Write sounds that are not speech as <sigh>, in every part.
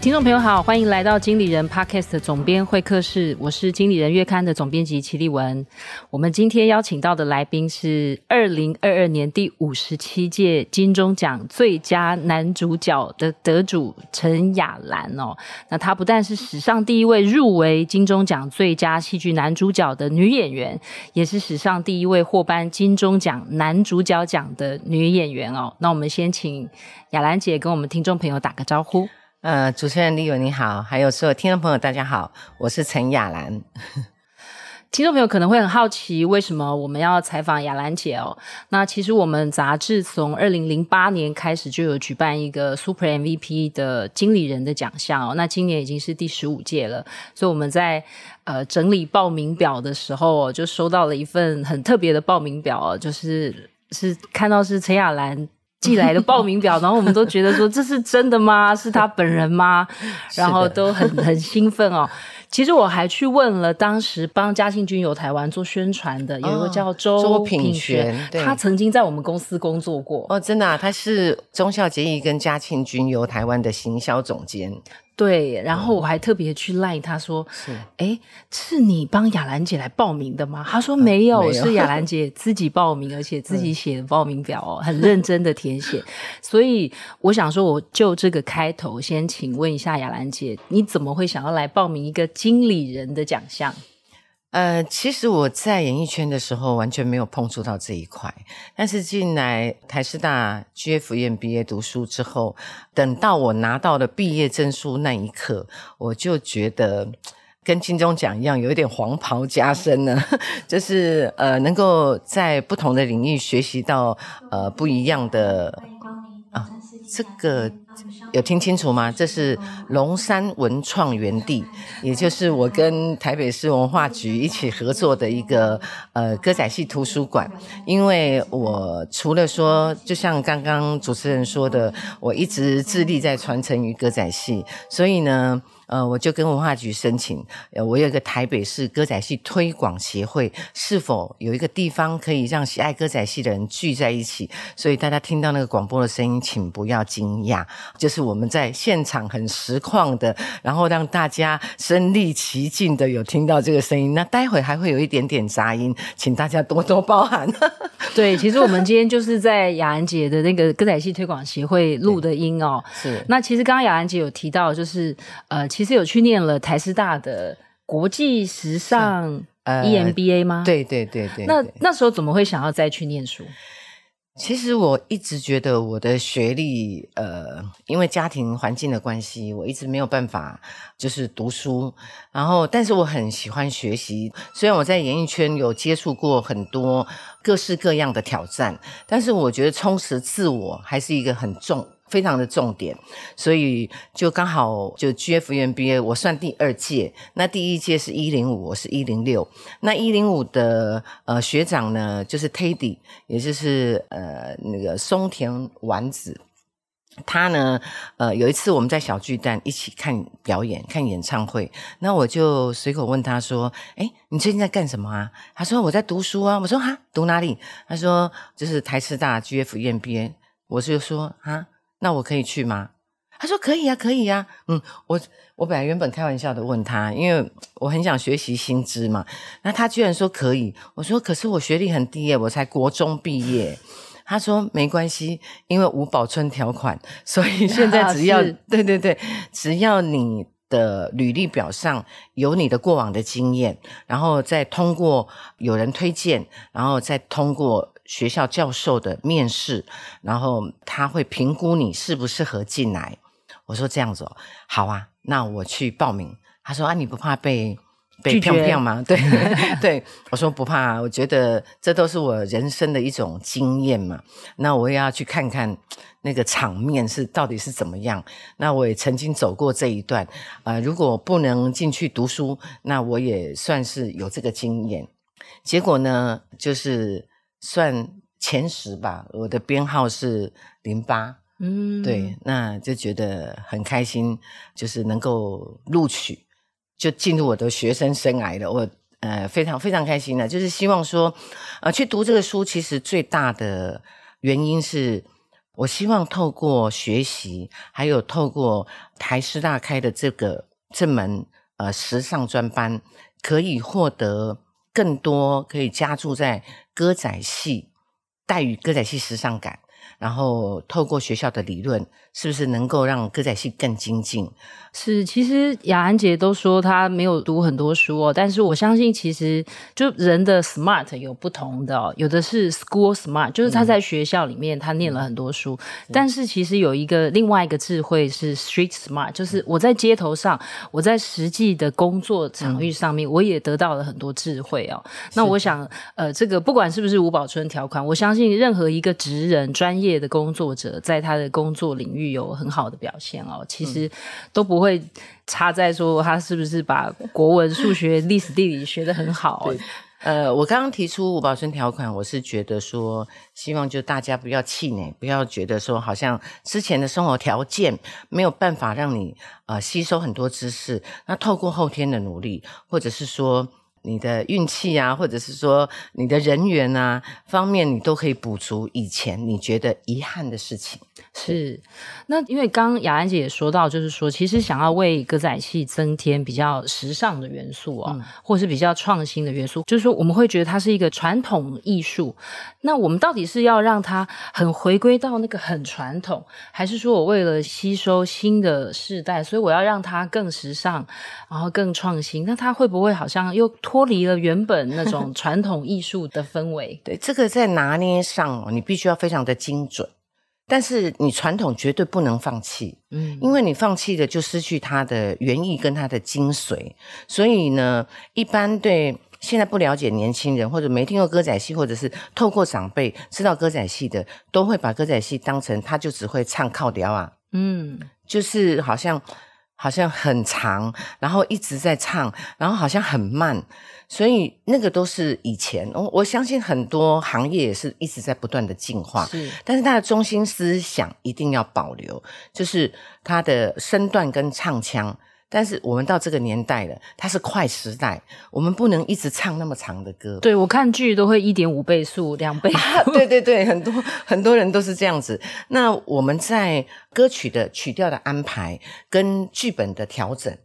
听众朋友好，欢迎来到经理人 Podcast 总编会客室，我是经理人月刊的总编辑齐丽文。我们今天邀请到的来宾是二零二二年第五十七届金钟奖最佳男主角的得主陈雅兰哦。那她不但是史上第一位入围金钟奖最佳戏剧男主角的女演员，也是史上第一位获颁金钟奖男主角奖的女演员哦。那我们先请雅兰姐跟我们听众朋友打个招呼。呃，主持人丽文你好，还有所有听众朋友大家好，我是陈雅兰。<laughs> 听众朋友可能会很好奇，为什么我们要采访亚兰姐哦？那其实我们杂志从二零零八年开始就有举办一个 Super MVP 的经理人的奖项哦，那今年已经是第十五届了，所以我们在呃整理报名表的时候，就收到了一份很特别的报名表，就是是看到是陈亚兰。寄来的报名表，然后我们都觉得说，这是真的吗？<laughs> 是他本人吗？然后都很很兴奋哦。其实我还去问了当时帮嘉庆君游台湾做宣传的，有一个叫周周品璇，他曾经在我们公司工作过哦，真的啊，他是忠孝节义跟嘉庆君游台湾的行销总监。对，然后我还特别去赖他说：“哎、嗯，是你帮雅兰姐来报名的吗？”他说：“没有，嗯、没有是雅兰 <laughs> 姐自己报名，而且自己写的报名表哦，很认真的填写。<laughs> 所以我想说，我就这个开头，先请问一下雅兰姐，你怎么会想要来报名一个经理人的奖项？”呃，其实我在演艺圈的时候完全没有碰触到这一块，但是进来台师大 GF 院毕业读书之后，等到我拿到了毕业证书那一刻，我就觉得跟金钟奖一样，有一点黄袍加身呢，<laughs> 就是呃，能够在不同的领域学习到呃不一样的，这个。有听清楚吗？这是龙山文创园地，也就是我跟台北市文化局一起合作的一个呃歌仔戏图书馆。因为我除了说，就像刚刚主持人说的，我一直致力在传承于歌仔戏，所以呢。呃，我就跟文化局申请，呃，我有一个台北市歌仔戏推广协会，是否有一个地方可以让喜爱歌仔戏的人聚在一起？所以大家听到那个广播的声音，请不要惊讶，就是我们在现场很实况的，然后让大家身临其境的有听到这个声音。那待会还会有一点点杂音，请大家多多包涵。<laughs> 对，其实我们今天就是在雅兰姐的那个歌仔戏推广协会录的音哦。是。那其实刚刚雅兰姐有提到，就是呃。其实有去念了台师大的国际时尚 EMBA 吗？呃、对对对对。那那时候怎么会想要再去念书？其实我一直觉得我的学历，呃，因为家庭环境的关系，我一直没有办法就是读书。然后，但是我很喜欢学习。虽然我在演艺圈有接触过很多各式各样的挑战，但是我觉得充实自我还是一个很重。非常的重点，所以就刚好就 G F N B A，我算第二届，那第一届是一零五，我是一零六。那一零五的呃学长呢，就是 Teddy，也就是呃那个松田丸子。他呢，呃有一次我们在小巨蛋一起看表演，看演唱会，那我就随口问他说：“诶，你最近在干什么啊？”他说：“我在读书啊。”我说：“哈，读哪里？”他说：“就是台师大 G F N B A。”我就说：“哈。”那我可以去吗？他说可以呀、啊，可以呀、啊。嗯，我我本来原本开玩笑的问他，因为我很想学习新知嘛。那他居然说可以。我说可是我学历很低耶，我才国中毕业。他说没关系，因为无保存条款，所以现在只要、啊、对对对，只要你的履历表上有你的过往的经验，然后再通过有人推荐，然后再通过。学校教授的面试，然后他会评估你适不适合进来。我说这样子哦，好啊，那我去报名。他说啊，你不怕被被骗骗吗？<laughs> 对对，我说不怕啊，我觉得这都是我人生的一种经验嘛。那我也要去看看那个场面是到底是怎么样。那我也曾经走过这一段啊，呃，如果不能进去读书，那我也算是有这个经验。结果呢，就是。算前十吧，我的编号是零八，嗯，对，那就觉得很开心，就是能够录取。就进入我的学生生涯了。我呃非常非常开心的，就是希望说，呃，去读这个书，其实最大的原因是我希望透过学习，还有透过台师大开的这个这门呃时尚专班，可以获得更多可以加注在歌仔戏，带予歌仔戏时尚感。然后透过学校的理论，是不是能够让歌仔戏更精进？是，其实雅安姐都说她没有读很多书哦，但是我相信其实就人的 smart 有不同的哦，有的是 school smart，就是他在学校里面他念了很多书，嗯、但是其实有一个另外一个智慧是 street smart，就是我在街头上，我在实际的工作场域上面，我也得到了很多智慧哦。嗯、那我想，呃，这个不管是不是吴宝春条款，我相信任何一个职人专。业的工作者在他的工作领域有很好的表现哦，其实都不会差在说他是不是把国文、数学、历史、地理学得很好。对，呃，我刚刚提出五保生条款，我是觉得说，希望就大家不要气馁，不要觉得说好像之前的生活条件没有办法让你呃吸收很多知识，那透过后天的努力，或者是说。你的运气啊，或者是说你的人缘啊方面，你都可以补足以前你觉得遗憾的事情。是，那因为刚刚雅兰姐也说到，就是说其实想要为歌仔戏增添比较时尚的元素啊、哦，嗯、或是比较创新的元素，就是说我们会觉得它是一个传统艺术。那我们到底是要让它很回归到那个很传统，还是说我为了吸收新的世代，所以我要让它更时尚，然后更创新？那它会不会好像又脱离了原本那种 <laughs> 传统艺术的氛围？对，这个在拿捏上，你必须要非常的精准。但是你传统绝对不能放弃，嗯，因为你放弃了就失去它的原意跟它的精髓。所以呢，一般对现在不了解年轻人或者没听过歌仔戏，或者是透过长辈知道歌仔戏的，都会把歌仔戏当成他就只会唱靠调啊，嗯，就是好像好像很长，然后一直在唱，然后好像很慢。所以那个都是以前，我我相信很多行业也是一直在不断的进化，是。但是它的中心思想一定要保留，就是它的身段跟唱腔。但是我们到这个年代了，它是快时代，我们不能一直唱那么长的歌。对，我看剧都会一点五倍速、两倍速。啊，对对对，很多很多人都是这样子。那我们在歌曲的曲调的安排跟剧本的调整。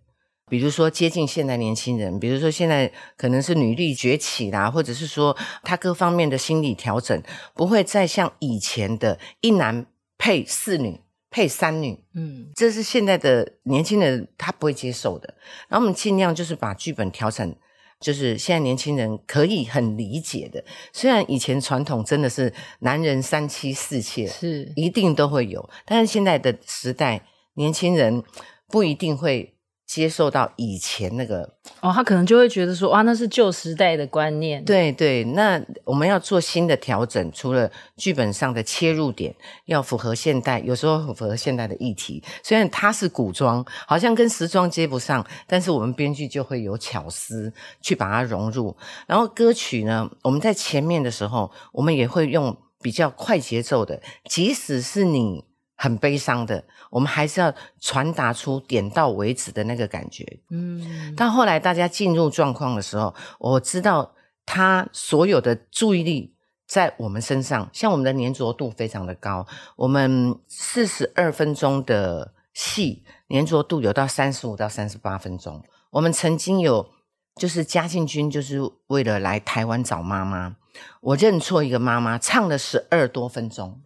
比如说接近现代年轻人，比如说现在可能是女力崛起啦，或者是说他各方面的心理调整不会再像以前的一男配四女配三女，嗯，这是现在的年轻人他不会接受的。然后我们尽量就是把剧本调成，就是现在年轻人可以很理解的。虽然以前传统真的是男人三妻四妾是一定都会有，但是现在的时代年轻人不一定会。接受到以前那个哦，他可能就会觉得说，哇，那是旧时代的观念。对对，那我们要做新的调整，除了剧本上的切入点要符合现代，有时候符合现代的议题。虽然它是古装，好像跟时装接不上，但是我们编剧就会有巧思去把它融入。然后歌曲呢，我们在前面的时候，我们也会用比较快节奏的，即使是你。很悲伤的，我们还是要传达出点到为止的那个感觉。嗯，到后来大家进入状况的时候，我知道他所有的注意力在我们身上，像我们的粘着度非常的高，我们四十二分钟的戏粘着度有到三十五到三十八分钟。我们曾经有就是嘉庆君就是为了来台湾找妈妈，我认错一个妈妈，唱了十二多分钟。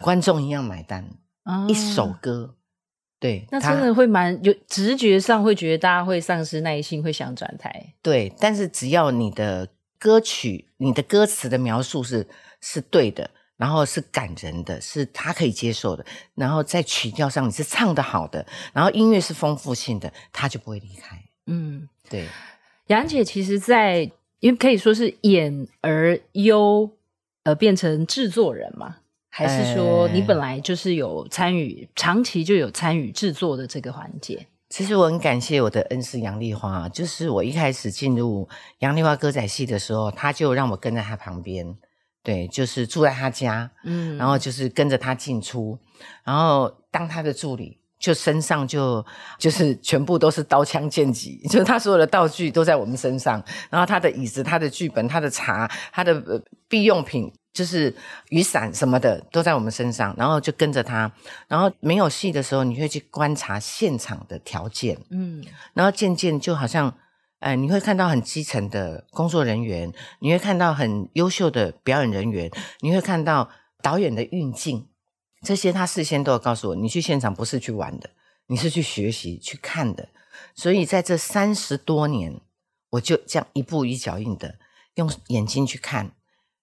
观众一样买单，啊、一首歌，对，那真的会蛮有直觉上会觉得大家会丧失耐心，会想转台。对，但是只要你的歌曲、你的歌词的描述是是对的，然后是感人的，是他可以接受的，然后在曲调上你是唱得好的，然后音乐是丰富性的，他就不会离开。嗯，对。杨姐其实在，在因为可以说是演而优，而变成制作人嘛。还是说你本来就是有参与，欸、长期就有参与制作的这个环节？其实我很感谢我的恩师杨丽花，就是我一开始进入杨丽花歌仔戏的时候，他就让我跟在他旁边，对，就是住在他家，嗯，然后就是跟着他进出，然后当他的助理。就身上就就是全部都是刀枪剑戟，<laughs> 就是他所有的道具都在我们身上，然后他的椅子、他的剧本、他的茶、他的必用品，就是雨伞什么的都在我们身上，然后就跟着他，然后没有戏的时候，你会去观察现场的条件，嗯，然后渐渐就好像，哎，你会看到很基层的工作人员，你会看到很优秀的表演人员，你会看到导演的运镜。这些他事先都有告诉我，你去现场不是去玩的，你是去学习、去看的。所以在这三十多年，我就这样一步一脚印的用眼睛去看，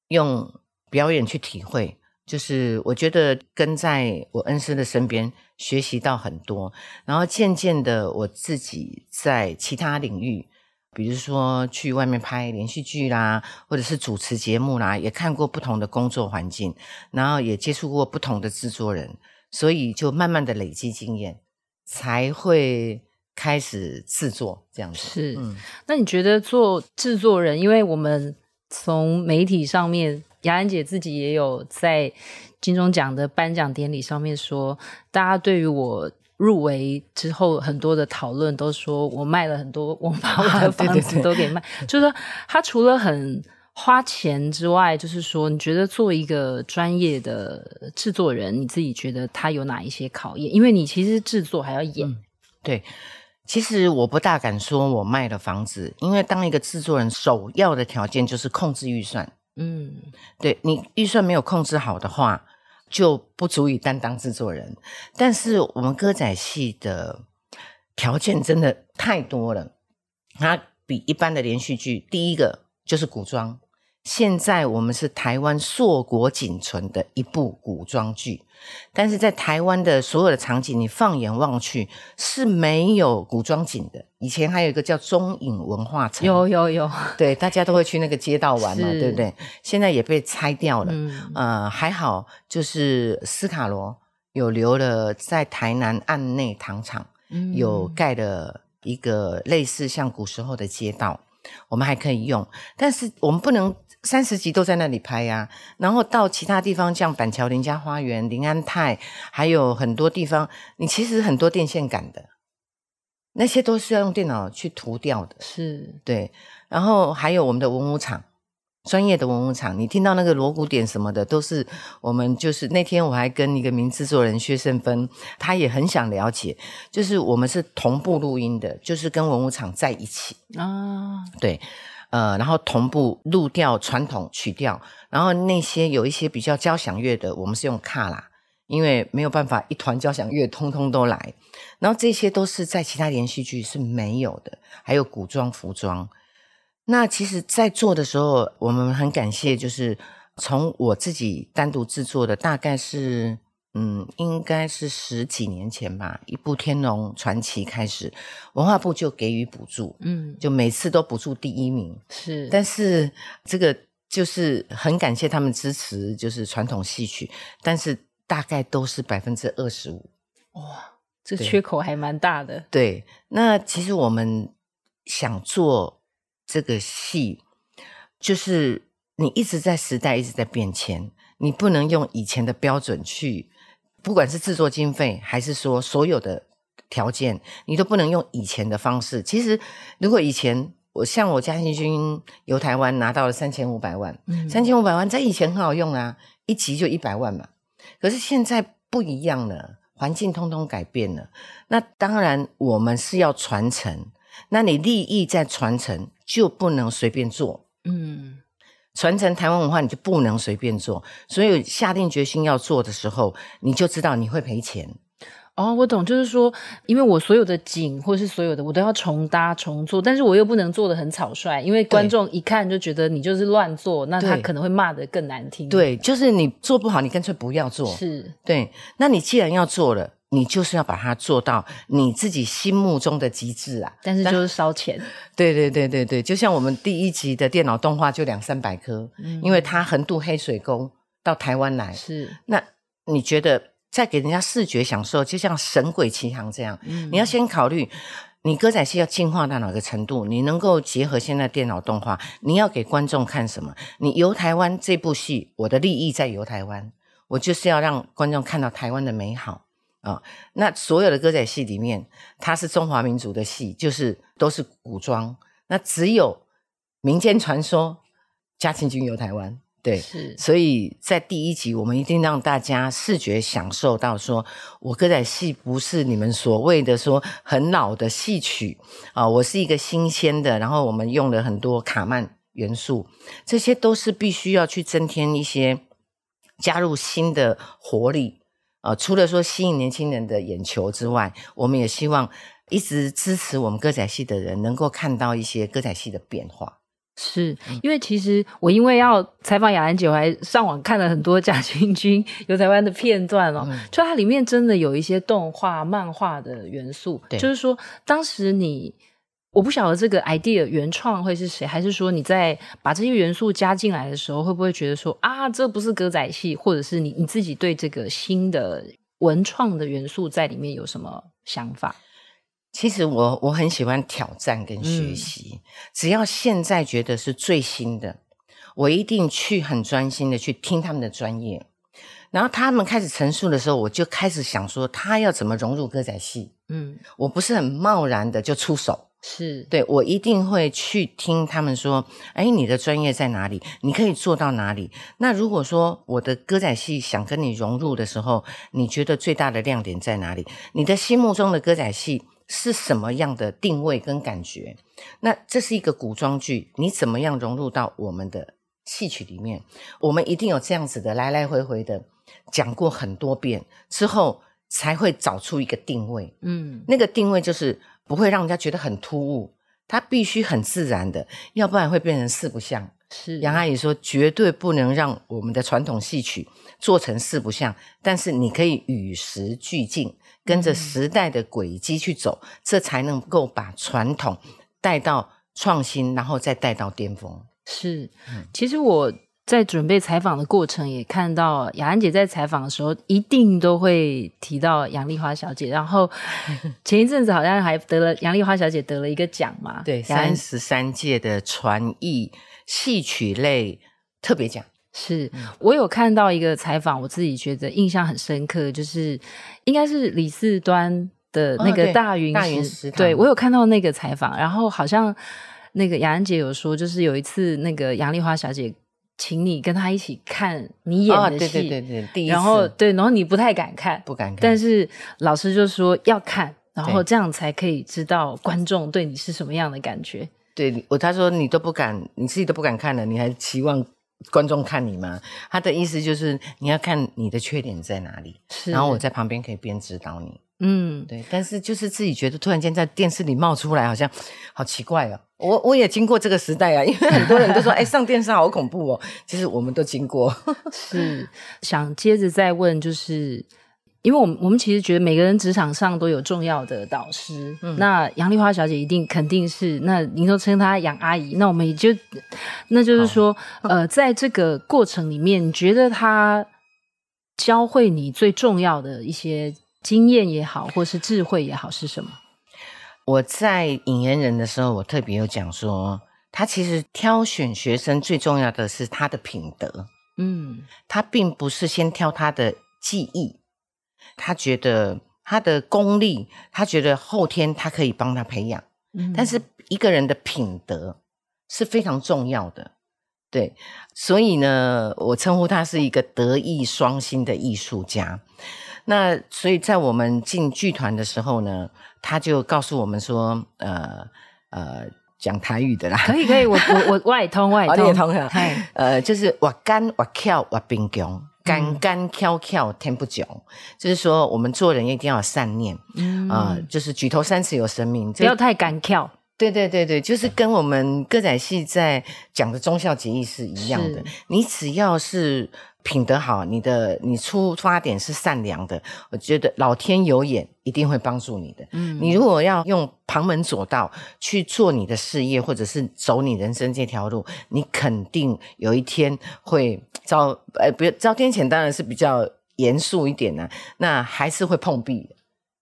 用表演去体会。就是我觉得跟在我恩师的身边学习到很多，然后渐渐的我自己在其他领域。比如说去外面拍连续剧啦，或者是主持节目啦，也看过不同的工作环境，然后也接触过不同的制作人，所以就慢慢的累积经验，才会开始制作这样子。是，嗯，那你觉得做制作人，因为我们从媒体上面，雅兰姐自己也有在金钟奖的颁奖典礼上面说，大家对于我。入围之后，很多的讨论都说我卖了很多，我把我的房子都给卖。啊、对对对，就是说，他除了很花钱之外，就是说，你觉得做一个专业的制作人，你自己觉得他有哪一些考验？因为你其实制作还要演。嗯、对，其实我不大敢说我卖了房子，因为当一个制作人，首要的条件就是控制预算。嗯，对，你预算没有控制好的话。就不足以担当制作人，但是我们歌仔戏的条件真的太多了，它比一般的连续剧，第一个就是古装。现在我们是台湾硕果仅存的一部古装剧，但是在台湾的所有的场景，你放眼望去是没有古装景的。以前还有一个叫中影文化城，有有有，对，大家都会去那个街道玩嘛，对不对？现在也被拆掉了。嗯、呃，还好，就是斯卡罗有留了在台南岸内糖厂，嗯、有盖了一个类似像古时候的街道，我们还可以用，但是我们不能。三十集都在那里拍呀、啊，然后到其他地方，像板桥林家花园、林安泰，还有很多地方，你其实很多电线杆的，那些都是要用电脑去涂掉的。是，对。然后还有我们的文武场，专业的文武场，你听到那个锣鼓点什么的，都是我们。就是那天我还跟一个名制作人薛胜芬，他也很想了解，就是我们是同步录音的，就是跟文武场在一起啊，对。呃，然后同步录掉传统曲调，然后那些有一些比较交响乐的，我们是用卡拉，因为没有办法一团交响乐通通都来，然后这些都是在其他连续剧是没有的，还有古装服装。那其实，在做的时候，我们很感谢，就是从我自己单独制作的，大概是。嗯，应该是十几年前吧，一部《天龙传奇》开始，文化部就给予补助，嗯，就每次都补助第一名，是。但是这个就是很感谢他们支持，就是传统戏曲，但是大概都是百分之二十五，哇，这缺口还蛮大的。对，那其实我们想做这个戏，就是你一直在时代一直在变迁，你不能用以前的标准去。不管是制作经费，还是说所有的条件，你都不能用以前的方式。其实，如果以前我像我嘉兴君游台湾拿到了三千五百万，三千五百万在以前很好用啊，一集就一百万嘛。可是现在不一样了，环境通通改变了。那当然，我们是要传承，那你利益在传承，就不能随便做。嗯。传承台湾文化，你就不能随便做。所以下定决心要做的时候，你就知道你会赔钱。哦，我懂，就是说，因为我所有的景或是所有的，我都要重搭重做，但是我又不能做的很草率，因为观众一看就觉得你就是乱做，那他可能会骂得更难听。对，就是你做不好，你干脆不要做。是，对。那你既然要做了。你就是要把它做到你自己心目中的极致啊！但是就是烧钱。<laughs> 对对对对对，就像我们第一集的电脑动画就两三百颗，嗯、因为它横渡黑水沟到台湾来。是。那你觉得在给人家视觉享受，就像《神鬼奇航》这样，嗯、你要先考虑你歌仔戏要进化到哪个程度？你能够结合现在电脑动画，你要给观众看什么？你游台湾这部戏，我的利益在游台湾，我就是要让观众看到台湾的美好。啊、哦。那所有的歌仔戏里面，它是中华民族的戏，就是都是古装。那只有民间传说，嘉庆君游台湾。对，是。所以在第一集，我们一定让大家视觉享受到说，说我歌仔戏不是你们所谓的说很老的戏曲啊、呃，我是一个新鲜的。然后我们用了很多卡曼元素，这些都是必须要去增添一些加入新的活力啊、呃。除了说吸引年轻人的眼球之外，我们也希望一直支持我们歌仔戏的人能够看到一些歌仔戏的变化。是因为其实我因为要采访雅兰姐，我还上网看了很多贾庆君游台湾的片段哦，嗯、就它里面真的有一些动画、漫画的元素。对，就是说当时你，我不晓得这个 idea 原创会是谁，还是说你在把这些元素加进来的时候，会不会觉得说啊，这不是歌仔戏，或者是你你自己对这个新的文创的元素在里面有什么想法？其实我我很喜欢挑战跟学习，嗯、只要现在觉得是最新的，我一定去很专心的去听他们的专业，然后他们开始陈述的时候，我就开始想说他要怎么融入歌仔戏。嗯，我不是很贸然的就出手，是对，我一定会去听他们说，哎，你的专业在哪里？你可以做到哪里？那如果说我的歌仔戏想跟你融入的时候，你觉得最大的亮点在哪里？你的心目中的歌仔戏是什么样的定位跟感觉？那这是一个古装剧，你怎么样融入到我们的戏曲里面？我们一定有这样子的来来回回的讲过很多遍之后，才会找出一个定位。嗯，那个定位就是不会让人家觉得很突兀，它必须很自然的，要不然会变成四不像。是杨阿姨说，绝对不能让我们的传统戏曲做成四不像，但是你可以与时俱进。跟着时代的轨迹去走，嗯、这才能够把传统带到创新，然后再带到巅峰。是，其实我在准备采访的过程，也看到雅安姐在采访的时候，一定都会提到杨丽花小姐。然后前一阵子好像还得了杨丽花小姐得了一个奖嘛？<laughs> 对，三十三届的传艺戏曲类特别奖。是我有看到一个采访，我自己觉得印象很深刻，就是应该是李四端的那个大云、哦、大云石，对，我有看到那个采访，然后好像那个雅安姐有说，就是有一次那个杨丽花小姐请你跟他一起看你演的戏，哦、对对对对，然后对，然后你不太敢看，不敢看，但是老师就说要看，然后这样才可以知道观众对你是什么样的感觉。对我，他说你都不敢，你自己都不敢看了，你还期望？观众看你吗？他的意思就是你要看你的缺点在哪里，是然后我在旁边可以边指导你。嗯，对。但是就是自己觉得突然间在电视里冒出来，好像好奇怪哦。我我也经过这个时代啊，因为很多人都说，哎，上电视好恐怖哦。其实我们都经过。<laughs> 是想接着再问，就是。因为我们我们其实觉得每个人职场上都有重要的导师，嗯、那杨丽花小姐一定肯定是，那您都称她杨阿姨，那我们也就，那就是说，<laughs> 呃，在这个过程里面，你觉得她教会你最重要的一些经验也好，或是智慧也好，是什么？我在引言人的时候，我特别有讲说，他其实挑选学生最重要的是他的品德，嗯，他并不是先挑他的技艺。他觉得他的功力，他觉得后天他可以帮他培养，嗯，但是一个人的品德是非常重要的，对，所以呢，我称呼他是一个德艺双馨的艺术家。那所以在我们进剧团的时候呢，他就告诉我们说，呃呃，讲台语的啦，可以可以，我我我外通外通，通呃，就是我干我跳我冰强。干干翘翘天不久，就是说我们做人一定要有善念，啊、嗯呃，就是举头三尺有神明，不要太干翘。对对对对，就是跟我们歌仔戏在讲的忠孝节义是一样的。你只要是品德好，你的你出发点是善良的，我觉得老天有眼，一定会帮助你的。嗯，你如果要用旁门左道去做你的事业，或者是走你人生这条路，你肯定有一天会遭呃，不遭天谴，当然是比较严肃一点呢、啊。那还是会碰壁。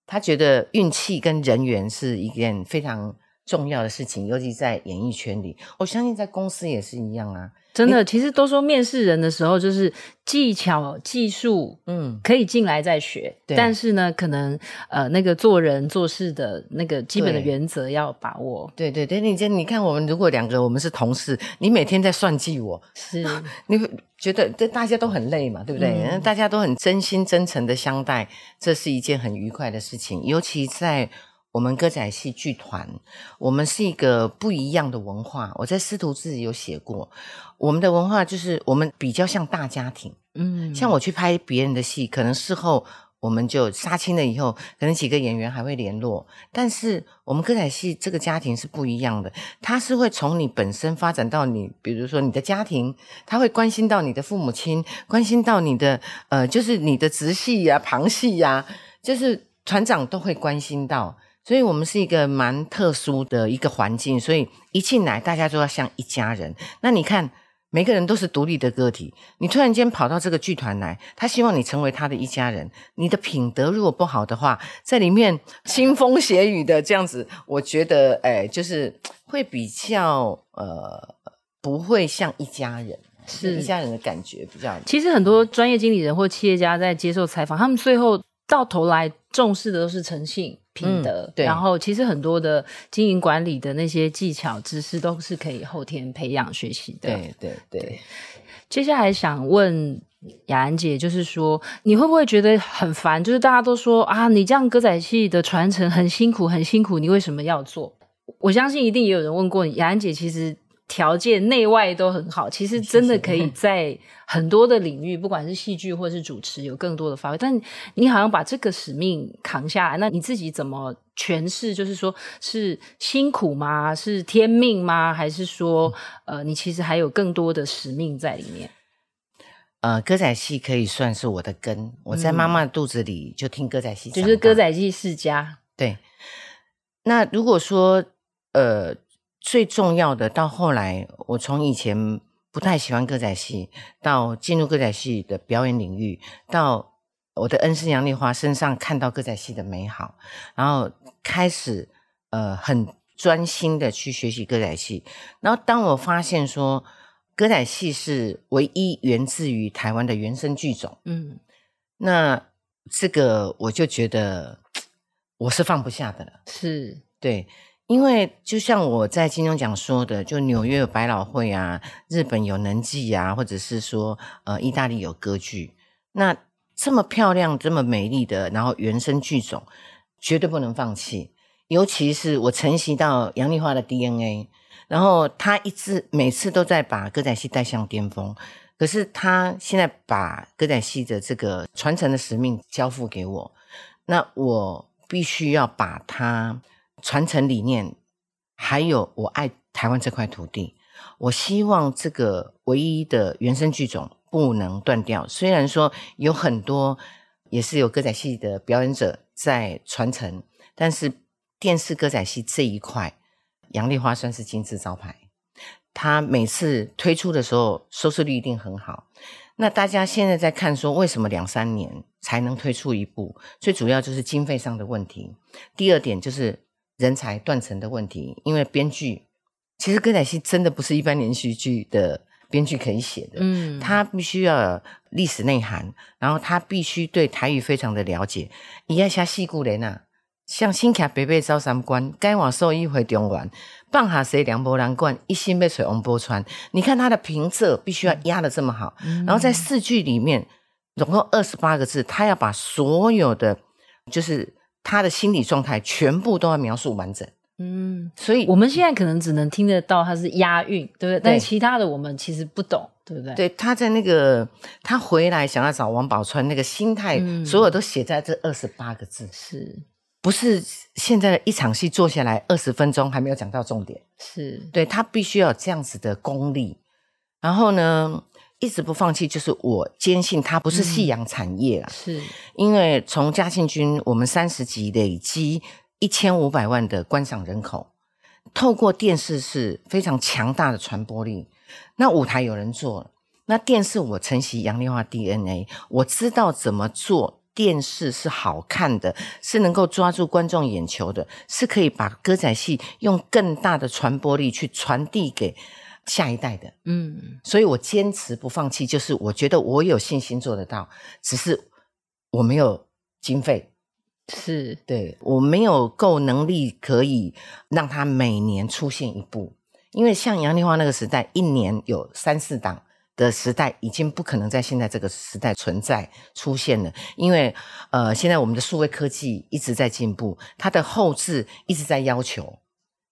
他觉得运气跟人缘是一件非常。重要的事情，尤其在演艺圈里，我相信在公司也是一样啊。真的，其实都说面试人的时候，就是技巧、技术，嗯，可以进来再学。对。但是呢，可能呃，那个做人做事的那个基本的原则要把握。对对对，你这你看，我们如果两个我们是同事，你每天在算计我，是，<laughs> 你会觉得这大家都很累嘛，对不对？嗯。大家都很真心真诚的相待，这是一件很愉快的事情，尤其在。我们歌仔戏剧团，我们是一个不一样的文化。我在师徒制有写过，我们的文化就是我们比较像大家庭。嗯，像我去拍别人的戏，可能事后我们就杀青了以后，可能几个演员还会联络。但是我们歌仔戏这个家庭是不一样的，它是会从你本身发展到你，比如说你的家庭，他会关心到你的父母亲，关心到你的呃，就是你的直系呀、啊、旁系呀、啊，就是团长都会关心到。所以我们是一个蛮特殊的一个环境，所以一进来大家都要像一家人。那你看，每个人都是独立的个体，你突然间跑到这个剧团来，他希望你成为他的一家人。你的品德如果不好的话，在里面腥风血雨的这样子，我觉得，哎，就是会比较呃，不会像一家人，是一家人的感觉比较。其实很多专业经理人或企业家在接受采访，他们最后到头来重视的都是诚信。品德、嗯，对，然后其实很多的经营管理的那些技巧、知识都是可以后天培养学习的。对对对，对。接下来想问雅安姐，就是说你会不会觉得很烦？就是大家都说啊，你这样歌仔戏的传承很辛苦，很辛苦，你为什么要做？我相信一定也有人问过你，雅兰姐其实。条件内外都很好，其实真的可以在很多的领域，不管是戏剧或是主持，有更多的发挥。但你好像把这个使命扛下来，那你自己怎么诠释？就是说是辛苦吗？是天命吗？还是说，呃，你其实还有更多的使命在里面？呃，歌仔戏可以算是我的根。我在妈妈的肚子里就听歌仔戏，就是歌仔戏世家。对。那如果说，呃。最重要的，到后来，我从以前不太喜欢歌仔戏，到进入歌仔戏的表演领域，到我的恩师杨丽花身上看到歌仔戏的美好，然后开始呃很专心的去学习歌仔戏。然后当我发现说，歌仔戏是唯一源自于台湾的原生剧种，嗯，那这个我就觉得 <tsk> 我是放不下的了，是对。因为就像我在金钟奖说的，就纽约有百老汇啊，日本有能剧啊，或者是说呃意大利有歌剧，那这么漂亮、这么美丽的，然后原生剧种绝对不能放弃。尤其是我承袭到杨丽花的 DNA，然后他一直每次都在把歌仔戏带向巅峰，可是他现在把歌仔戏的这个传承的使命交付给我，那我必须要把它。传承理念，还有我爱台湾这块土地，我希望这个唯一的原生剧种不能断掉。虽然说有很多也是有歌仔戏的表演者在传承，但是电视歌仔戏这一块，杨丽花算是金字招牌。他每次推出的时候，收视率一定很好。那大家现在在看说，为什么两三年才能推出一部？最主要就是经费上的问题。第二点就是。人才断层的问题，因为编剧其实歌仔戏真的不是一般连续剧的编剧可以写的，嗯，他必须要有历史内涵，然后他必须对台语非常的了解。伊要写戏故人啊，像新卡北北招三关，该往受一回中原，放下谁凉波兰冠，一心被水王波穿。你看他的平仄必须要压得这么好，嗯，然后在四句里面总共二十八个字，他要把所有的就是。他的心理状态全部都要描述完整，嗯，所以我们现在可能只能听得到他是押韵，对不对？但其他的我们其实不懂，对不对？对，他在那个他回来想要找王宝钏那个心态，嗯，所有都写在这二十八个字，是不是？现在一场戏做下来二十分钟还没有讲到重点，是对他必须要有这样子的功力，然后呢？一直不放弃，就是我坚信它不是夕阳产业啊、嗯。是，因为从嘉庆君我们三十集累积一千五百万的观赏人口，透过电视是非常强大的传播力。那舞台有人做，那电视我承袭杨丽华 DNA，我知道怎么做电视是好看的，是能够抓住观众眼球的，是可以把歌仔戏用更大的传播力去传递给下一代的。嗯，所以我坚持不放弃，就是我觉得我有信心做得到，只是我没有经费，是。对，我没有够能力可以让它每年出现一部，因为像杨丽花那个时代，一年有三四档。的时代已经不可能在现在这个时代存在出现了，因为呃，现在我们的数位科技一直在进步，它的后置一直在要求，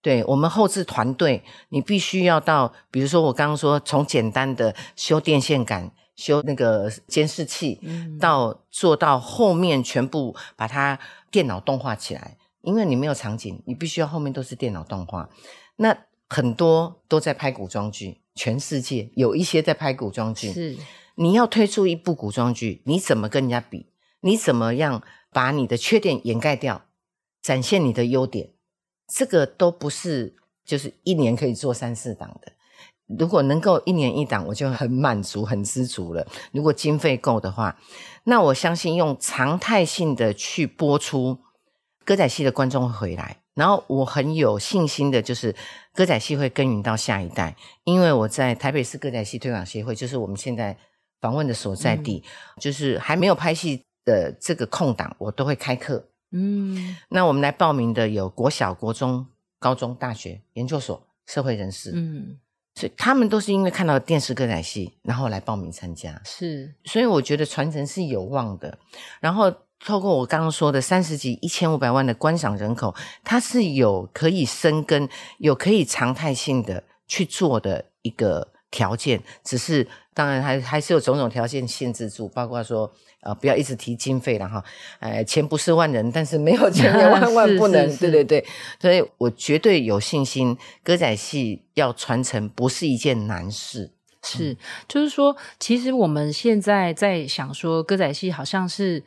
对我们后置团队，你必须要到，比如说我刚刚说，从简单的修电线杆、修那个监视器，嗯、到做到后面全部把它电脑动画起来，因为你没有场景，你必须要后面都是电脑动画，那很多都在拍古装剧。全世界有一些在拍古装剧，是你要推出一部古装剧，你怎么跟人家比？你怎么样把你的缺点掩盖掉，展现你的优点？这个都不是就是一年可以做三四档的。如果能够一年一档，我就很满足、很知足了。如果经费够的话，那我相信用常态性的去播出歌仔戏的观众会回来。然后我很有信心的，就是歌仔戏会耕耘到下一代，因为我在台北市歌仔戏推广协会，就是我们现在访问的所在地，嗯、就是还没有拍戏的这个空档，我都会开课。嗯，那我们来报名的有国小、国中、高中、大学、研究所、社会人士，嗯，所以他们都是因为看到电视歌仔戏，然后来报名参加。是，所以我觉得传承是有望的。然后。透过我刚刚说的三十几一千五百万的观赏人口，它是有可以生根、有可以常态性的去做的一个条件。只是当然还还是有种种条件限制住，包括说呃不要一直提经费了哈，呃钱不是万能，但是没有 <laughs> 钱也万 <laughs> 万不能，对对对。所以我绝对有信心，歌仔戏要传承不是一件难事。是，就是说，其实我们现在在想说，歌仔戏好像是。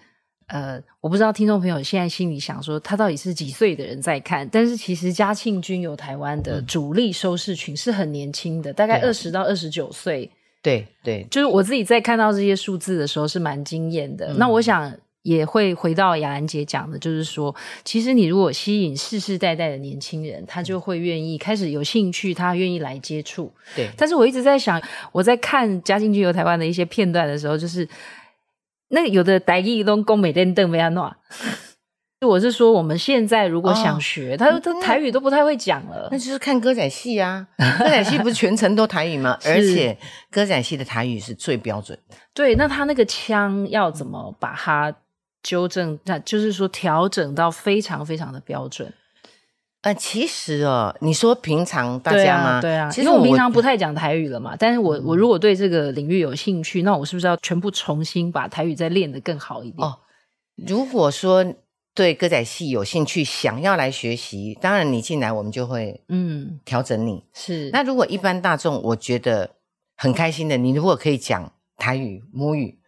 呃，我不知道听众朋友现在心里想说，他到底是几岁的人在看？但是其实嘉庆君游台湾的主力收视群是很年轻的，嗯、大概二十到二十九岁。对对，就是我自己在看到这些数字的时候是蛮惊艳的。嗯、那我想也会回到雅兰姐讲的，就是说，其实你如果吸引世世代代的年轻人，他就会愿意开始有兴趣，他愿意来接触。对。但是我一直在想，我在看嘉庆君游台湾的一些片段的时候，就是。那有的台语都讲每天瞪不要闹，<laughs> 我是说我们现在如果想学，哦、他他台语都不太会讲了，那就是看歌仔戏啊，<laughs> 歌仔戏不是全程都台语吗？<laughs> 而且歌仔戏的台语是最标准的。对，那他那个腔要怎么把它纠正？那就是说调整到非常非常的标准。呃，其实哦，你说平常大家吗？对啊，对啊，其实我平常不太讲台语了嘛。但是我我如果对这个领域有兴趣，那我是不是要全部重新把台语再练得更好一点？哦，如果说对歌仔戏有兴趣，想要来学习，当然你进来我们就会嗯调整你。是，那如果一般大众，我觉得很开心的，你如果可以讲台语母语，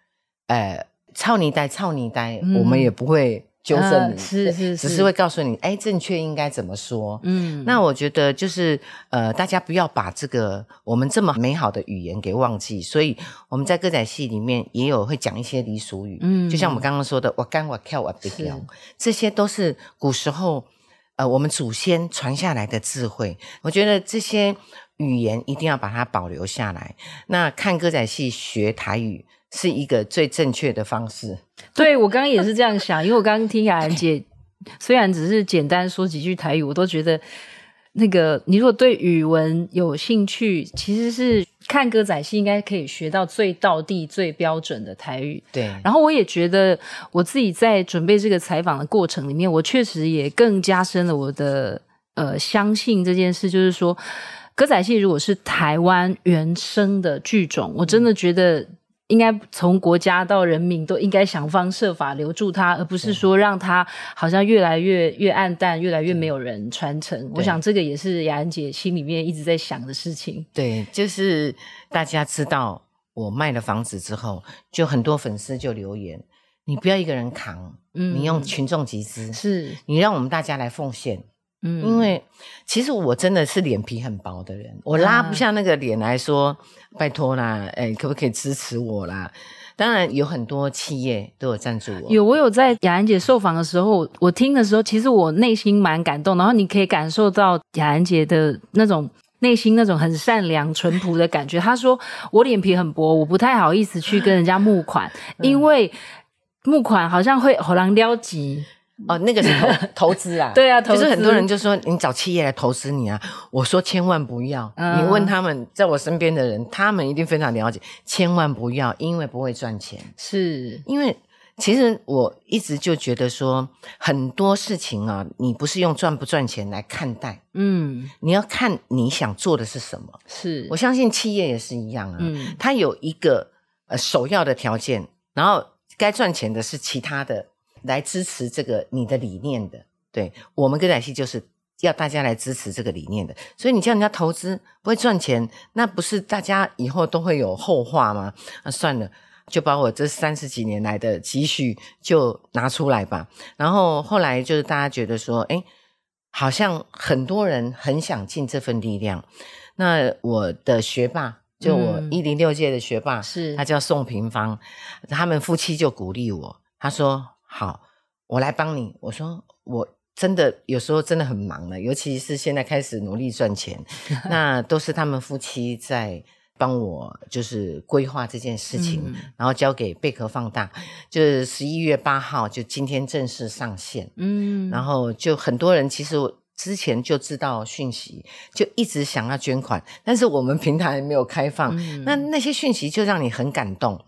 呃，操你呆，操你呆，嗯、我们也不会。纠正是是是，只是会告诉你，哎，正确应该怎么说？嗯，那我觉得就是，呃，大家不要把这个我们这么美好的语言给忘记。所以我们在歌仔戏里面也有会讲一些俚俗语，嗯，就像我们刚刚说的，我干我跳我不跳，这些都是古时候呃我们祖先传下来的智慧。我觉得这些语言一定要把它保留下来。那看歌仔戏学台语。是一个最正确的方式。对，我刚刚也是这样想，因为我刚刚听雅兰姐，虽然只是简单说几句台语，我都觉得那个你如果对语文有兴趣，其实是看歌仔戏应该可以学到最道地、最标准的台语。对。然后我也觉得我自己在准备这个采访的过程里面，我确实也更加深了我的呃相信这件事，就是说歌仔戏如果是台湾原生的剧种，我真的觉得。应该从国家到人民都应该想方设法留住他，而不是说让他好像越来越越暗淡，越来越没有人传承。我想这个也是雅安姐心里面一直在想的事情。对，就是大家知道我卖了房子之后，就很多粉丝就留言：你不要一个人扛，嗯，你用群众集资，是你让我们大家来奉献。嗯，因为其实我真的是脸皮很薄的人，我拉不下那个脸来说，啊、拜托啦，哎，可不可以支持我啦？当然有很多企业都有赞助我。有，我有在雅兰姐受访的时候，我听的时候，其实我内心蛮感动。然后你可以感受到雅兰姐的那种内心那种很善良、淳朴的感觉。她说：“我脸皮很薄，我不太好意思去跟人家募款，嗯、因为募款好像会互人了钱。”哦，那个是投投资啊，<laughs> 对啊，就是很多人就说你找企业来投资你啊，我说千万不要。嗯、你问他们在我身边的人，他们一定非常了解，千万不要，因为不会赚钱。是因为其实我一直就觉得说很多事情啊，你不是用赚不赚钱来看待，嗯，你要看你想做的是什么。是我相信企业也是一样啊，嗯，它有一个呃首要的条件，然后该赚钱的是其他的。来支持这个你的理念的，对，我们歌仔戏就是要大家来支持这个理念的，所以你叫人家投资不会赚钱，那不是大家以后都会有后话吗？那算了，就把我这三十几年来的积蓄就拿出来吧。然后后来就是大家觉得说，哎，好像很多人很想尽这份力量。那我的学霸，就我一零六届的学霸，是、嗯、他叫宋平芳，他们夫妻就鼓励我，他说。好，我来帮你。我说我真的有时候真的很忙了，尤其是现在开始努力赚钱，<laughs> 那都是他们夫妻在帮我，就是规划这件事情，嗯、然后交给贝壳放大，就是十一月八号就今天正式上线。嗯，然后就很多人其实之前就知道讯息，就一直想要捐款，但是我们平台还没有开放，嗯、那那些讯息就让你很感动，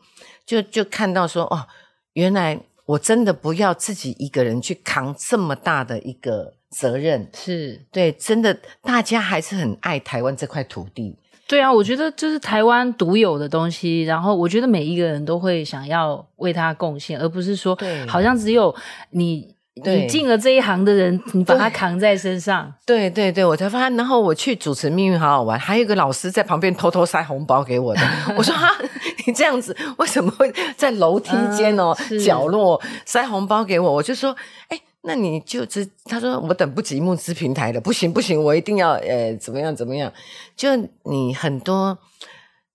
就就看到说哦，原来。我真的不要自己一个人去扛这么大的一个责任，是对，真的，大家还是很爱台湾这块土地。对啊，我觉得这是台湾独有的东西，然后我觉得每一个人都会想要为它贡献，而不是说，好像只有你。对你进了这一行的人，你把他扛在身上。对对对，我才发现。然后我去主持《命运好好玩》，还有一个老师在旁边偷偷塞红包给我的。<laughs> 我说哈，<laughs> 你这样子为什么会在楼梯间哦、呃、角落塞红包给我？我就说，哎，那你就只他说我等不及募资平台了，不行不行，我一定要呃怎么样怎么样？就你很多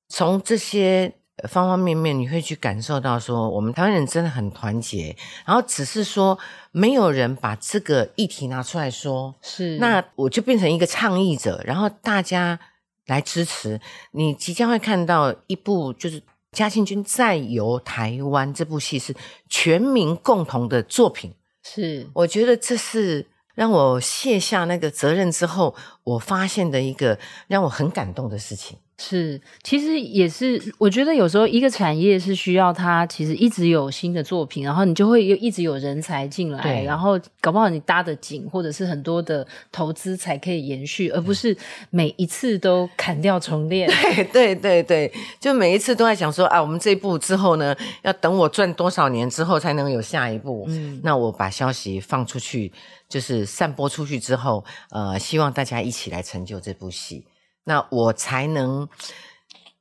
从这些。方方面面，你会去感受到说，我们台湾人真的很团结。然后只是说，没有人把这个议题拿出来说，是那我就变成一个倡议者，然后大家来支持。你即将会看到一部就是嘉庆君再游台湾这部戏，是全民共同的作品。是，我觉得这是让我卸下那个责任之后，我发现的一个让我很感动的事情。是，其实也是，我觉得有时候一个产业是需要它，其实一直有新的作品，然后你就会有一直有人才进来，然后搞不好你搭得紧，或者是很多的投资才可以延续，而不是每一次都砍掉重练。对对对对，就每一次都在想说啊，我们这一步之后呢，要等我赚多少年之后才能有下一步。嗯，那我把消息放出去，就是散播出去之后，呃，希望大家一起来成就这部戏。那我才能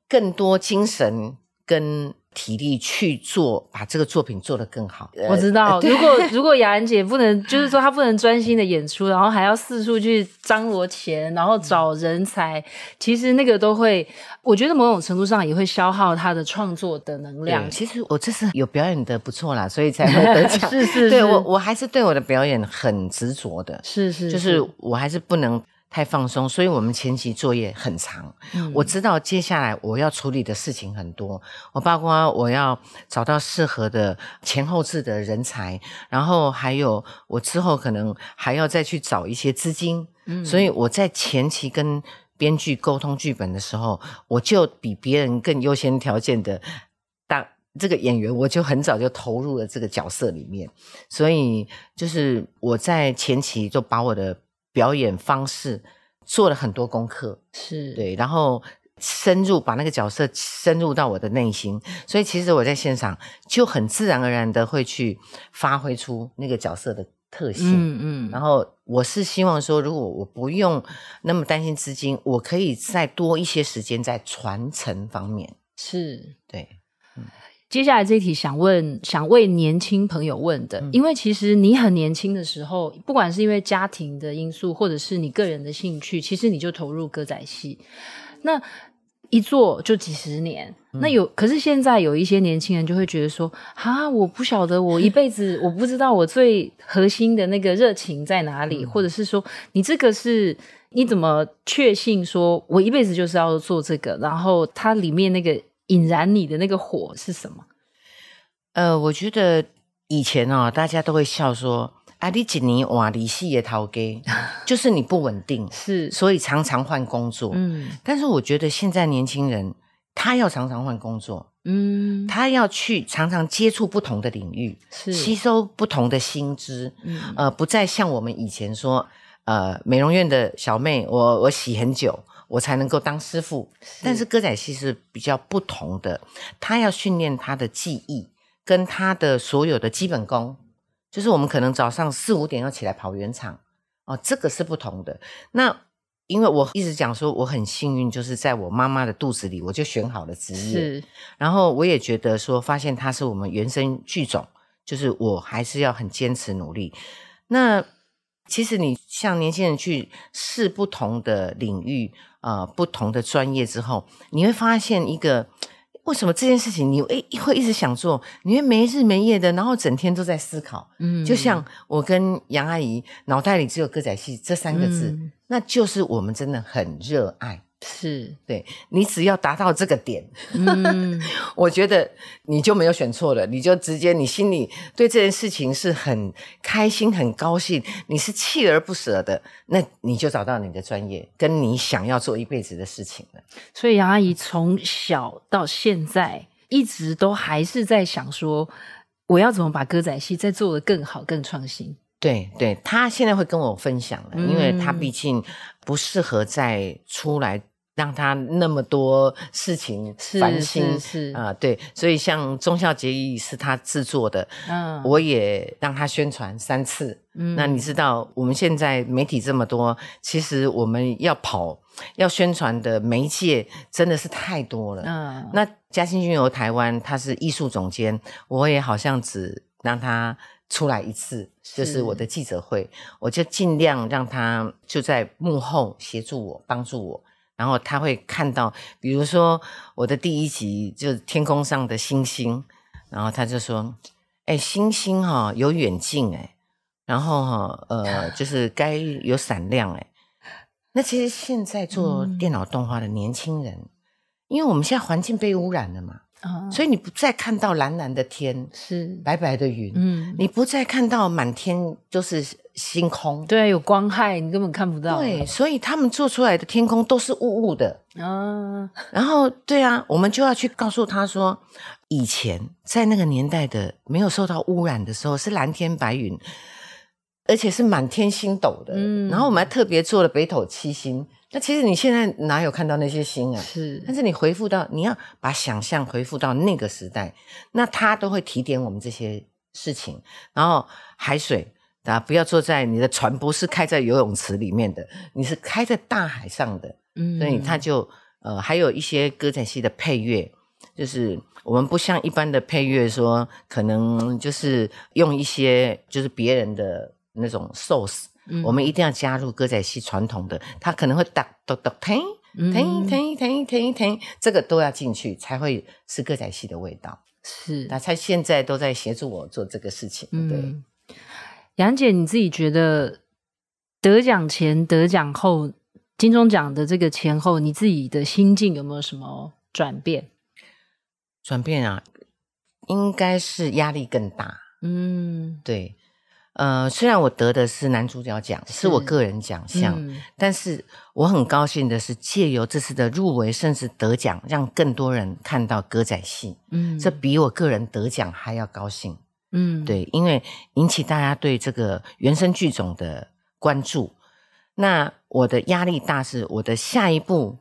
更多精神跟体力去做，把这个作品做得更好。我知道，<laughs> 呃、如果 <laughs> 如果雅兰姐不能，就是说她不能专心的演出，然后还要四处去张罗钱，然后找人才，其实那个都会，我觉得某种程度上也会消耗她的创作的能量。其实我这次有表演的不错啦，所以才 <laughs> 会得奖。是，是是，对我我还是对我的表演很执着的。是，是是，就是我还是不能。太放松，所以我们前期作业很长。嗯，我知道接下来我要处理的事情很多，我包括我要找到适合的前后置的人才，然后还有我之后可能还要再去找一些资金。嗯，所以我在前期跟编剧沟通剧本的时候，我就比别人更优先条件的当这个演员，我就很早就投入了这个角色里面。所以就是我在前期就把我的。表演方式做了很多功课，是。对，然后深入把那个角色深入到我的内心，所以其实我在现场就很自然而然的会去发挥出那个角色的特性，嗯。嗯，然后我是希望说，如果我不用那么担心资金，我可以再多一些时间在传承方面，是。对。接下来这一题想问，想为年轻朋友问的，嗯、因为其实你很年轻的时候，不管是因为家庭的因素，或者是你个人的兴趣，其实你就投入歌仔戏，那一做就几十年。嗯、那有，可是现在有一些年轻人就会觉得说，啊，我不晓得，我一辈子 <laughs> 我不知道我最核心的那个热情在哪里，嗯、或者是说，你这个是你怎么确信说我一辈子就是要做这个？然后它里面那个。引燃你的那个火是什么？呃，我觉得以前哦，大家都会笑说：“啊，你几年哇，你事业逃给，就是你不稳定，是，所以常常换工作。”嗯，但是我觉得现在年轻人他要常常换工作，嗯，他要去常常接触不同的领域，是吸收不同的薪资，嗯，呃，不再像我们以前说，呃，美容院的小妹，我我洗很久。我才能够当师傅，是但是歌仔戏是比较不同的，他要训练他的技艺跟他的所有的基本功，就是我们可能早上四五点要起来跑圆场哦，这个是不同的。那因为我一直讲说我很幸运，就是在我妈妈的肚子里我就选好了职业，是然后我也觉得说发现他是我们原生剧种，就是我还是要很坚持努力。那其实你像年轻人去试不同的领域。呃，不同的专业之后，你会发现一个为什么这件事情你诶会一直想做，你会没日没夜的，然后整天都在思考。嗯，就像我跟杨阿姨脑袋里只有歌仔戏这三个字，嗯，那就是我们真的很热爱。是对，你只要达到这个点，嗯，<laughs> 我觉得你就没有选错了，你就直接你心里对这件事情是很开心、很高兴，你是锲而不舍的，那你就找到你的专业，跟你想要做一辈子的事情了。所以杨阿姨从小到现在一直都还是在想说，我要怎么把歌仔戏再做得更好、更创新。对对，他现在会跟我分享了，因为他毕竟不适合再出来。让他那么多事情烦心是啊、呃，对，所以像忠孝节义是他制作的，嗯，我也让他宣传三次。嗯，那你知道我们现在媒体这么多，其实我们要跑要宣传的媒介真的是太多了。嗯，那嘉兴君游台湾他是艺术总监，我也好像只让他出来一次，就是我的记者会，我就尽量让他就在幕后协助我，帮助我。然后他会看到，比如说我的第一集就是天空上的星星，然后他就说：“哎，星星哈、哦、有远近哎，然后哈呃 <laughs> 就是该有闪亮哎。”那其实现在做电脑动画的年轻人，嗯、因为我们现在环境被污染了嘛。哦、所以你不再看到蓝蓝的天，是白白的云，嗯，你不再看到满天就是星空，对，有光害，你根本看不到。对，所以他们做出来的天空都是雾雾的啊。哦、然后，对啊，我们就要去告诉他说，以前在那个年代的没有受到污染的时候，是蓝天白云，而且是满天星斗的。嗯，然后我们还特别做了北斗七星。那其实你现在哪有看到那些星啊？是，但是你回复到，你要把想象回复到那个时代，那他都会提点我们这些事情。然后海水啊，不要坐在你的船，不是开在游泳池里面的，你是开在大海上的。嗯，所以他就呃，还有一些歌仔戏的配乐，就是我们不像一般的配乐说，可能就是用一些就是别人的那种 source。嗯、我们一定要加入歌仔戏传统的，他可能会哒哒哒腾腾腾腾腾腾，这个都要进去，才会是歌仔戏的味道。是，那他现在都在协助我做这个事情。对，嗯、杨姐，你自己觉得得奖前、得奖后、金钟奖的这个前后，你自己的心境有没有什么转变？转变啊，应该是压力更大。嗯，对。呃，虽然我得的是男主角奖，是我个人奖项，嗯、但是我很高兴的是，借由这次的入围甚至得奖，让更多人看到歌仔戏，嗯，这比我个人得奖还要高兴，嗯，对，因为引起大家对这个原生剧种的关注。那我的压力大，是我的下一部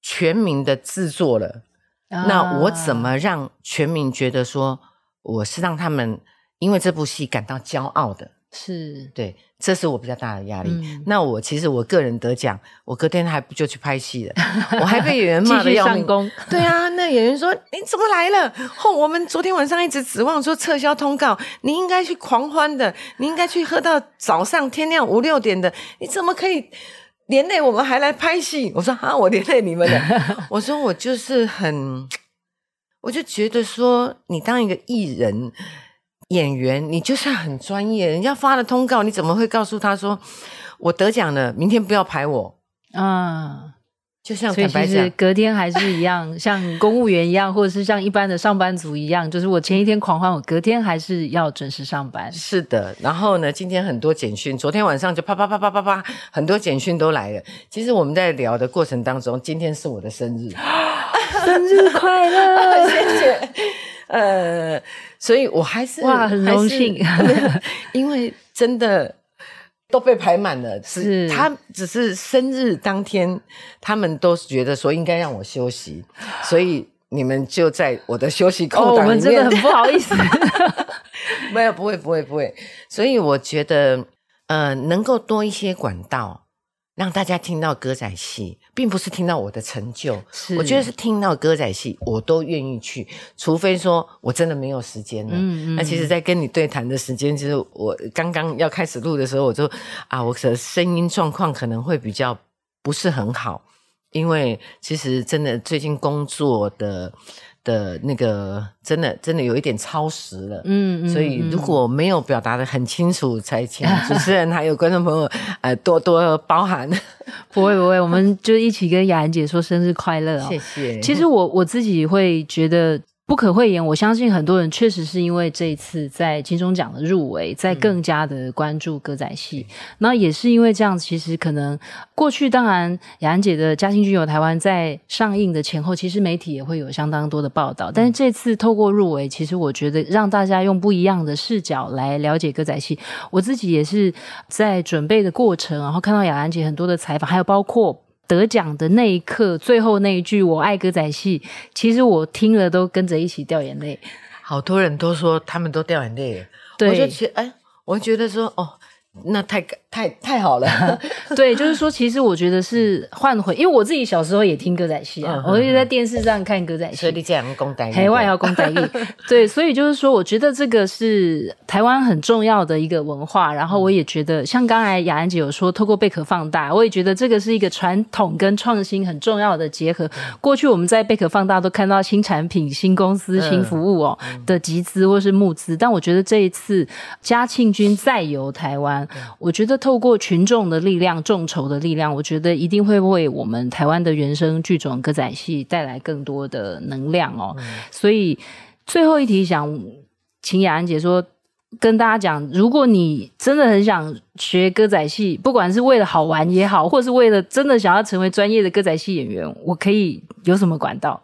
全民的制作了，啊、那我怎么让全民觉得说我是让他们。因为这部戏感到骄傲的，是对，这是我比较大的压力。嗯、那我其实我个人得奖，我隔天还不就去拍戏了，我还被演员骂的要命。对啊，那演员说你怎么来了？我们昨天晚上一直指望说撤销通告，你应该去狂欢的，你应该去喝到早上天亮五六点的，你怎么可以连累我们还来拍戏？我说啊，我连累你们了。我说我就是很，我就觉得说你当一个艺人。演员，你就算很专业。人家发了通告，你怎么会告诉他说我得奖了？明天不要排我啊！就像其实隔天还是一样，<laughs> 像公务员一样，或者是像一般的上班族一样，就是我前一天狂欢，我隔天还是要准时上班。是的。然后呢，今天很多简讯，昨天晚上就啪啪啪啪啪啪，很多简讯都来了。其实我们在聊的过程当中，今天是我的生日，<laughs> 生日快乐！<laughs> 谢谢。呃，所以我还是哇，很荣幸，<laughs> 因为真的都被排满了。是，他只是生日当天，他们都觉得说应该让我休息，所以你们就在我的休息空档里面。哦，我们真的很不好意思，<laughs> 没有，不会，不会，不会。所以我觉得，呃，能够多一些管道。让大家听到歌仔戏，并不是听到我的成就，是我觉得是听到歌仔戏，我都愿意去。除非说我真的没有时间了。嗯嗯。那其实，在跟你对谈的时间，其实我刚刚要开始录的时候，我就啊，我的声音状况可能会比较不是很好，因为其实真的最近工作的。的那个真的真的有一点超时了，嗯，嗯，所以如果没有表达的很清楚，才请主持人还有观众朋友 <laughs> 呃多多包涵。<laughs> 不会不会，我们就一起跟雅兰姐说生日快乐哦，谢谢。其实我我自己会觉得。不可讳言，我相信很多人确实是因为这一次在金钟奖的入围，在更加的关注歌仔戏。那、嗯、也是因为这样，其实可能过去当然雅兰姐的《嘉兴君游台湾》在上映的前后，其实媒体也会有相当多的报道。但是这次透过入围，其实我觉得让大家用不一样的视角来了解歌仔戏。我自己也是在准备的过程，然后看到雅兰姐很多的采访，还有包括。得奖的那一刻，最后那一句“我爱歌仔戏”，其实我听了都跟着一起掉眼泪。好多人都说他们都掉眼泪，对，我就觉得，哎，我觉得说，哦。那太太太好了，<laughs> 对，就是说，其实我觉得是换回，因为我自己小时候也听歌仔戏啊，我就在电视上看歌仔戏，所以你这样公台，台湾要公台语，<laughs> 对，所以就是说，我觉得这个是台湾很重要的一个文化，然后我也觉得，像刚才雅安姐有说，透过贝壳放大，我也觉得这个是一个传统跟创新很重要的结合。过去我们在贝壳放大都看到新产品、新公司、新服务哦的集资或是募资，但我觉得这一次嘉庆君再游台湾。我觉得透过群众的力量、众筹的力量，我觉得一定会为我们台湾的原生剧种歌仔戏带来更多的能量哦。嗯、所以最后一题想请雅安姐说，跟大家讲，如果你真的很想学歌仔戏，不管是为了好玩也好，或是为了真的想要成为专业的歌仔戏演员，我可以有什么管道？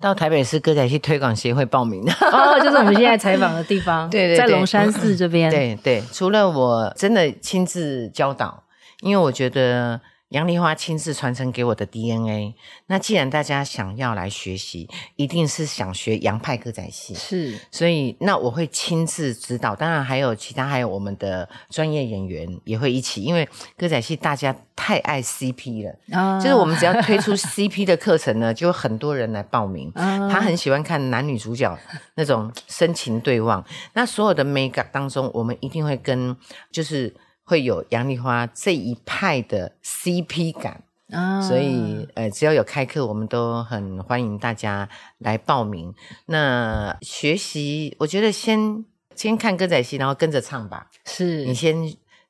到台北市歌仔戏推广协会报名 <laughs> 哦，就是我们现在采访的地方，<laughs> 对，对，对，在龙山寺这边。对对，除了我真的亲自教导，因为我觉得。杨丽花亲自传承给我的 DNA。那既然大家想要来学习，一定是想学洋派歌仔戏，是。所以那我会亲自指导，当然还有其他，还有我们的专业演员也会一起。因为歌仔戏大家太爱 CP 了，啊、就是我们只要推出 CP 的课程呢，就有很多人来报名。啊、他很喜欢看男女主角那种深情对望。那所有的 make up 当中，我们一定会跟就是。会有杨丽花这一派的 CP 感啊，所以呃，只要有开课，我们都很欢迎大家来报名。那学习，我觉得先先看歌仔戏，然后跟着唱吧。是你先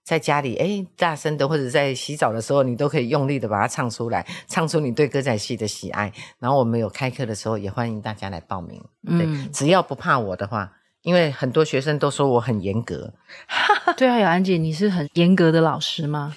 在家里哎大声的，或者在洗澡的时候，你都可以用力的把它唱出来，唱出你对歌仔戏的喜爱。然后我们有开课的时候，也欢迎大家来报名。对，嗯，只要不怕我的话。因为很多学生都说我很严格，<laughs> 对啊，雅安姐，你是很严格的老师吗？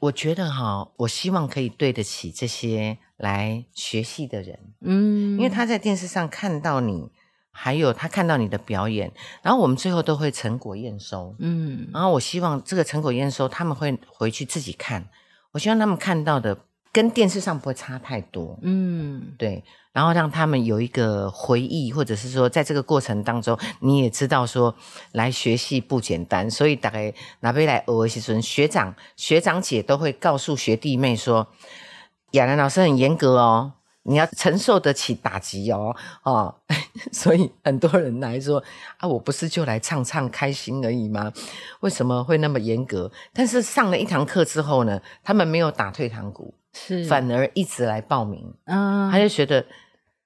我觉得哈，我希望可以对得起这些来学戏的人，嗯，因为他在电视上看到你，还有他看到你的表演，然后我们最后都会成果验收，嗯，然后我希望这个成果验收他们会回去自己看，我希望他们看到的。跟电视上不会差太多。嗯，对。然后让他们有一个回忆，或者是说，在这个过程当中，你也知道说，来学习不简单。所以大概拿贝来偶尔时阵，学长学长姐都会告诉学弟妹说，亚兰老师很严格哦。你要承受得起打击哦，哦，<laughs> 所以很多人来说啊，我不是就来唱唱开心而已吗？为什么会那么严格？但是上了一堂课之后呢，他们没有打退堂鼓，是反而一直来报名，嗯，他就觉得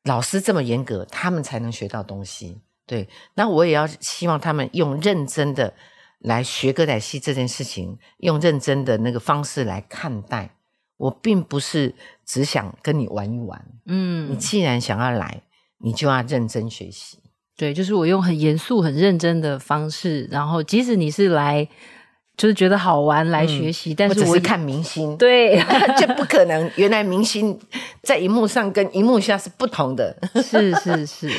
老师这么严格，他们才能学到东西。对，那我也要希望他们用认真的来学歌仔戏这件事情，用认真的那个方式来看待。我并不是只想跟你玩一玩，嗯，你既然想要来，你就要认真学习。对，就是我用很严肃、很认真的方式，然后即使你是来，就是觉得好玩来学习，嗯、但是我只是看明星，<laughs> 对，<laughs> 这不可能。原来明星在荧幕上跟荧幕下是不同的，是 <laughs> 是是。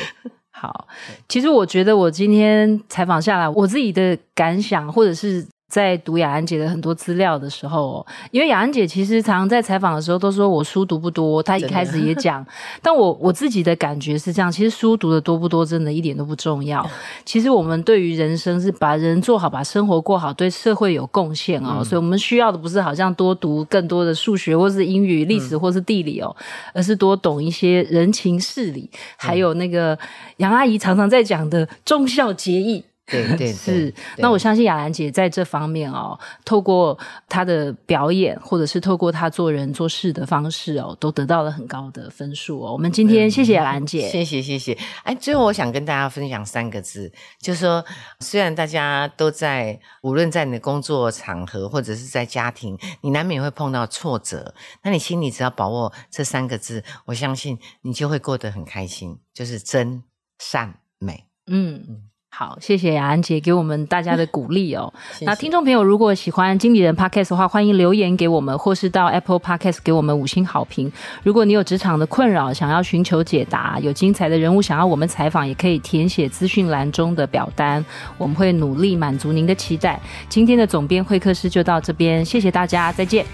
好，其实我觉得我今天采访下来，我自己的感想，或者是。在读雅安姐的很多资料的时候，因为雅安姐其实常常在采访的时候都说我书读不多，她一开始也讲，<laughs> 但我我自己的感觉是这样，其实书读的多不多真的一点都不重要。其实我们对于人生是把人做好，把生活过好，对社会有贡献哦。嗯、所以我们需要的不是好像多读更多的数学或是英语、历史或是地理哦，嗯、而是多懂一些人情事理，还有那个杨阿姨常常在讲的忠孝节义。对对，对 <laughs> 是。那我相信雅兰姐在这方面哦，透过她的表演，或者是透过她做人做事的方式哦，都得到了很高的分数哦。我们今天谢谢雅兰姐，谢谢谢谢。哎，最后我想跟大家分享三个字，就是说，虽然大家都在，无论在你的工作场合或者是在家庭，你难免会碰到挫折，那你心里只要把握这三个字，我相信你就会过得很开心，就是真善美。嗯嗯。好，谢谢雅安姐给我们大家的鼓励哦。<laughs> 谢谢。那听众朋友，如果喜欢经理人 Podcast 的话，欢迎留言给我们，或是到 Apple Podcast 给我们五星好评。如果你有职场的困扰，想要寻求解答，有精彩的人物想要我们采访，也可以填写资讯栏中的表单，我们会努力满足您的期待。今天的总编会客室就到这边，谢谢大家，再见。